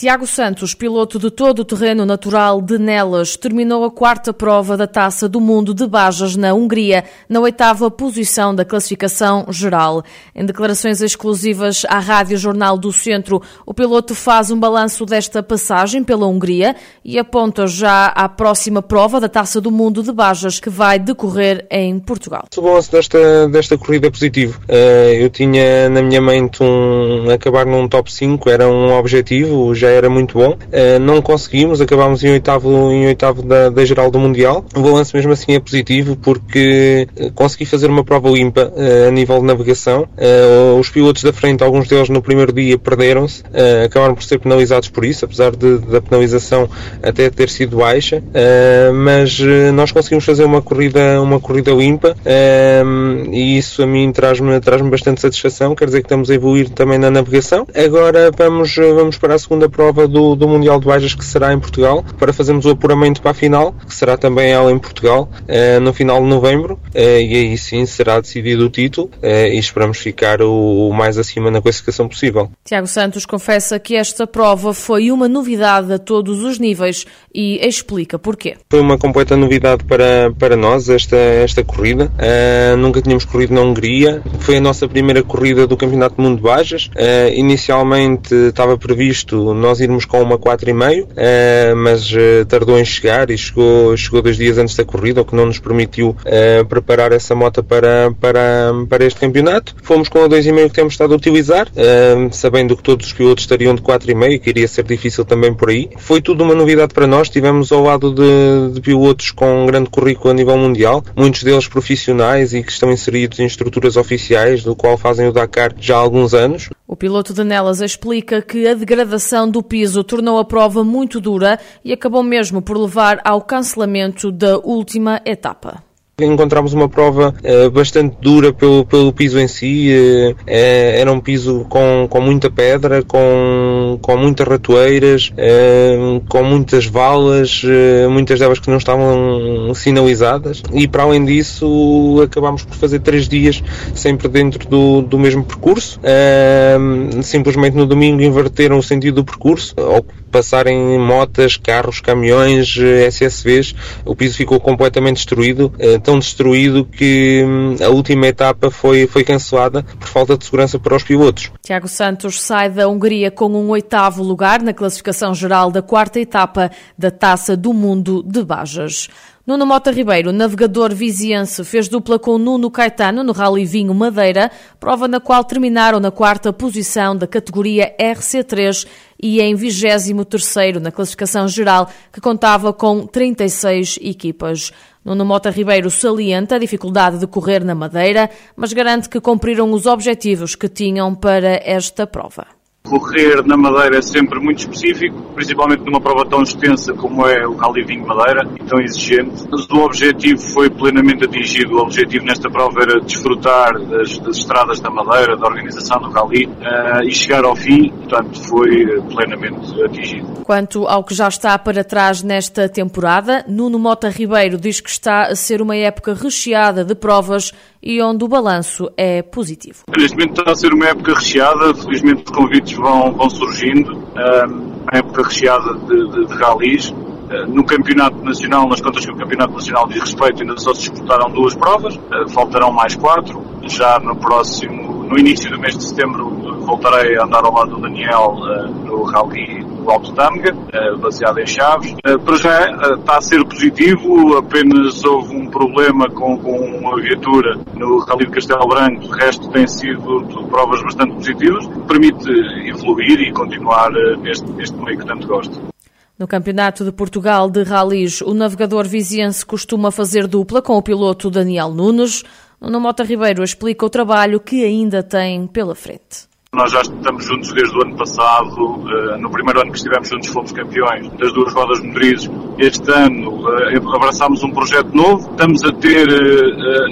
Tiago Santos, piloto de todo o terreno natural de Nelas, terminou a quarta prova da Taça do Mundo de Bajas na Hungria, na oitava posição da classificação geral. Em declarações exclusivas à Rádio Jornal do Centro, o piloto faz um balanço desta passagem pela Hungria e aponta já à próxima prova da Taça do Mundo de Bajas, que vai decorrer em Portugal. O balanço desta, desta corrida é positivo. Eh, eu tinha na minha mente um, acabar num top 5, era um objetivo, já era muito bom. Uh, não conseguimos, acabámos em oitavo, em oitavo da, da geral do Mundial. O balanço mesmo assim é positivo porque eh, consegui fazer uma prova limpa uh, a nível de navegação. Os pilotos da frente, alguns deles no primeiro dia perderam-se, acabaram por ser penalizados por isso, apesar de, da penalização até ter sido baixa, mas nós conseguimos fazer uma corrida, uma corrida limpa e isso a mim traz-me traz bastante satisfação, quer dizer que estamos a evoluir também na navegação. Agora vamos, vamos para a segunda prova prova do, do Mundial de Bajas que será em Portugal, para fazermos o apuramento para a final, que será também ela em Portugal, uh, no final de novembro, uh, e aí sim será decidido o título uh, e esperamos ficar o, mais acima na classificação possível. Tiago Santos confessa que esta prova foi uma novidade a todos os níveis e explica porquê. Foi uma completa novidade para, para nós esta, esta corrida. nunca tínhamos corrido na Hungria, foi a nossa primeira corrida do Campeonato do Mundo de Bajas. inicialmente estava previsto nós irmos com uma 4,5, uh, eh, mas uh, tardou em chegar e chegou, chegou dois dias antes da corrida, o que não nos permitiu uh, preparar essa moto para, para, para este campeonato. Fomos com a 2,5 que temos estado a utilizar, sabendo que todos os pilotos estariam de 4,5, que iria ser difícil também por aí. Foi tudo uma novidade para nós, estivemos ao lado de, de pilotos com um grande currículo a nível mundial, muitos deles profissionais e que estão inseridos em estruturas oficiais, do qual fazem o Dakar já há alguns anos. O piloto de Nelas explica que a degradação do piso tornou a prova muito dura e acabou mesmo por levar ao cancelamento da última etapa encontramos uma prova uh, bastante dura pelo, pelo piso em si. Uh, era um piso com, com muita pedra, com, com muitas ratoeiras, uh, com muitas valas, muitas delas que não estavam sinalizadas. E para além disso, acabámos por fazer três dias sempre dentro do, do mesmo percurso. simplesmente no domingo inverteram o sentido do percurso, ao passarem motas, carros, caminhões, SSVs. O piso ficou completamente destruído tão destruído que hum, a última etapa foi, foi cancelada por falta de segurança para os pilotos. Tiago Santos sai da Hungria com um oitavo lugar na classificação geral da quarta etapa da Taça do Mundo de Bajas. Nuno Mota Ribeiro, navegador viziense, fez dupla com Nuno Caetano no Rally Vinho Madeira, prova na qual terminaram na quarta posição da categoria RC3 e em 23º na classificação geral, que contava com 36 equipas. Nuno Mota Ribeiro salienta a dificuldade de correr na Madeira, mas garante que cumpriram os objetivos que tinham para esta prova. Correr na Madeira é sempre muito específico, principalmente numa prova tão extensa como é o Rally Vinho Madeira e tão exigente. Mas o objetivo foi plenamente atingido. O objetivo nesta prova era desfrutar das, das estradas da Madeira, da organização do Rally uh, e chegar ao fim, portanto, foi plenamente atingido. Quanto ao que já está para trás nesta temporada, Nuno Mota Ribeiro diz que está a ser uma época recheada de provas e onde o balanço é positivo. Momento está a ser uma época recheada, felizmente os convites vão, vão surgindo, uma época recheada de, de, de ralis. Uh, no Campeonato Nacional, nas contas que o Campeonato Nacional diz respeito, ainda só se disputaram duas provas, uh, faltarão mais quatro. Já no próximo, no início do mês de setembro, voltarei a andar ao lado do Daniel uh, no Rally do Alto Tâmega, uh, baseado em Chaves. Uh, para já está a ser positivo, apenas houve um problema com, com uma viatura no Rally de Castelo Branco, o resto tem sido provas bastante positivas, permite evoluir e continuar neste, neste meio que tanto gosto. No Campeonato de Portugal de Rallys, o navegador viziense costuma fazer dupla com o piloto Daniel Nunes. Nuno Mota Ribeiro explica o trabalho que ainda tem pela frente. Nós já estamos juntos desde o ano passado. No primeiro ano que estivemos juntos fomos campeões das duas rodas motrizes. Este ano abraçámos um projeto novo. Estamos a ter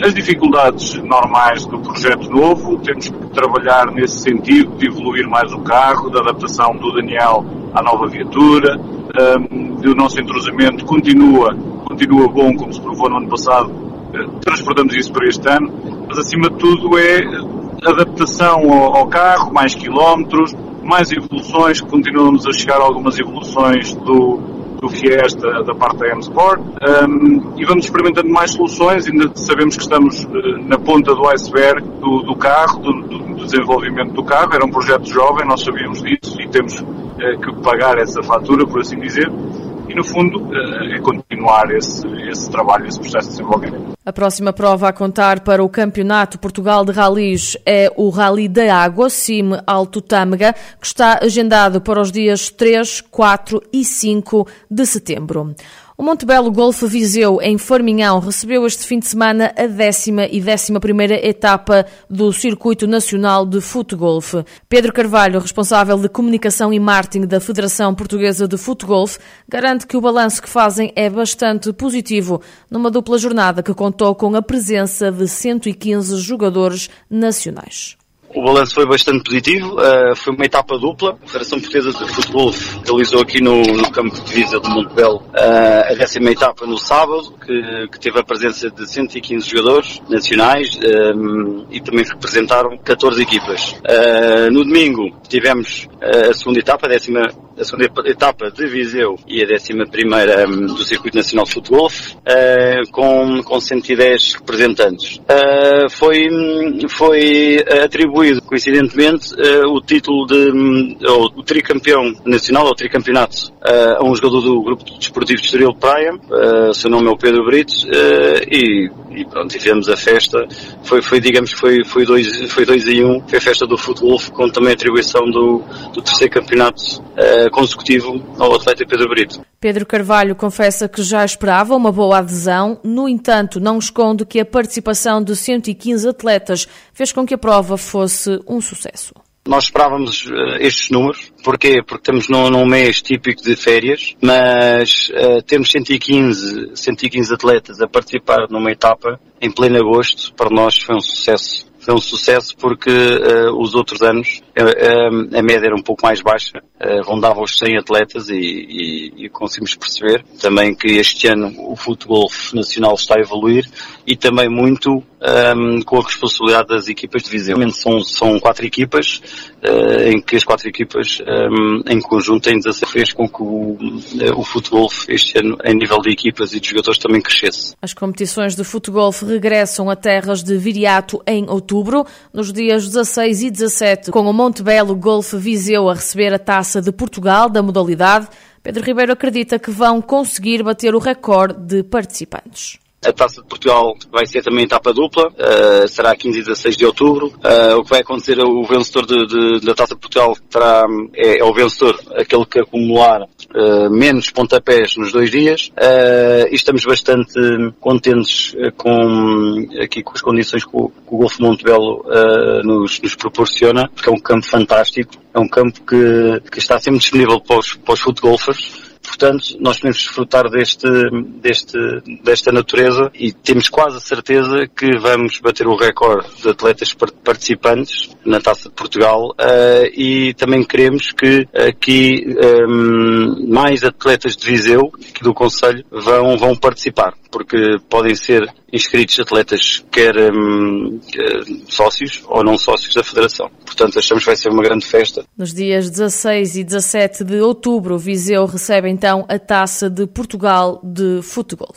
as dificuldades normais do projeto novo. Temos que trabalhar nesse sentido de evoluir mais o carro, da adaptação do Daniel à nova viatura. O nosso entrosamento continua, continua bom, como se provou no ano passado. Transportamos isso para este ano. Mas acima de tudo é adaptação ao, ao carro, mais quilómetros, mais evoluções, continuamos a chegar a algumas evoluções do, do que é da parte da M-Sport. Um, e vamos experimentando mais soluções, ainda sabemos que estamos uh, na ponta do iceberg do, do carro, do, do, desenvolvimento do carro, era um projeto jovem, nós sabíamos disso e temos uh, que pagar essa fatura, por assim dizer, e no fundo uh, é continuar esse, esse trabalho, esse processo de desenvolvimento. A próxima prova a contar para o Campeonato Portugal de Ralis é o Rally da Água, CIM Alto Tâmega, que está agendado para os dias 3, 4 e 5 de setembro. O Montebello Golf Viseu, em Forminhão, recebeu este fim de semana a décima e décima primeira etapa do Circuito Nacional de Futgolf. Pedro Carvalho, responsável de Comunicação e Marketing da Federação Portuguesa de Futgolf, garante que o balanço que fazem é bastante positivo, numa dupla jornada que contou com a presença de 115 jogadores nacionais. O balanço foi bastante positivo, uh, foi uma etapa dupla. A Federação Portuguesa de Futebol realizou aqui no, no campo de divisa de Montebello uh, a décima etapa no sábado, que, que, teve a presença de 115 jogadores nacionais um, e também representaram 14 equipas. Uh, no domingo tivemos a segunda etapa, a décima a segunda etapa de Viseu e a décima primeira um, do Circuito Nacional de Futebol, uh, com, com 110 representantes. Uh, foi, foi atribuído, coincidentemente, uh, o título de, um, o tricampeão nacional, ou tricampeonato, a um jogador do Grupo Desportivo de Estoril Praia, seu nome é o Pedro Brito, e, e pronto, tivemos a festa, foi, foi digamos, foi, foi dois, foi dois em um, foi a festa do futebol, com também a atribuição do, do terceiro campeonato consecutivo ao atleta Pedro Brito. Pedro Carvalho confessa que já esperava uma boa adesão, no entanto, não esconde que a participação de 115 atletas fez com que a prova fosse um sucesso. Nós esperávamos uh, estes números. Porquê? Porque estamos num, num mês típico de férias, mas uh, temos 115, 115 atletas a participar numa etapa em pleno agosto, para nós foi um sucesso foi um sucesso porque uh, os outros anos a média era um pouco mais baixa, uh, rondava os 100 atletas e, e, e, conseguimos perceber também que este ano o futebol nacional está a evoluir e também muito um, ehm, com a responsabilidade das equipas de Viseu. São, são quatro equipas, em que as quatro equipas um, ehm, em conjunto têm 16 fez com que o, o futebol este ano, em nível de equipas e de jogadores, também crescesse. As competições de futebol regressam a terras de Viriato em outubro nos dias 16 e 17, com o Montebello Golf Viseu a receber a taça de Portugal da modalidade. Pedro Ribeiro acredita que vão conseguir bater o recorde de participantes. A Taça de Portugal vai ser também etapa dupla, uh, será 15 e 16 de outubro. Uh, o que vai acontecer, o vencedor de, de, da Taça de Portugal terá, é, é, o vencedor, aquele que acumular uh, menos pontapés nos dois dias. e estamos bastante contentes com, aqui com as condições que o, que o Golfo Montebello nos, nos, proporciona, porque é um campo fantástico, é um campo que, que está sempre disponível para os, para os futgolfers Portanto, nós podemos desfrutar deste, deste, desta natureza e temos quase a certeza que vamos bater o recorde de atletas participantes na Taça de Portugal uh, e também queremos que aqui um, ehm, mais atletas de Viseu, do Conselho, vão, vão participar, porque podem ser inscritos atletas, quer um, sócios ou não sócios da Federação. Portanto, achamos que vai ser uma grande festa. Nos dias 16 e 17 de outubro, Viseu recebe então a Taça de Portugal de Futebol.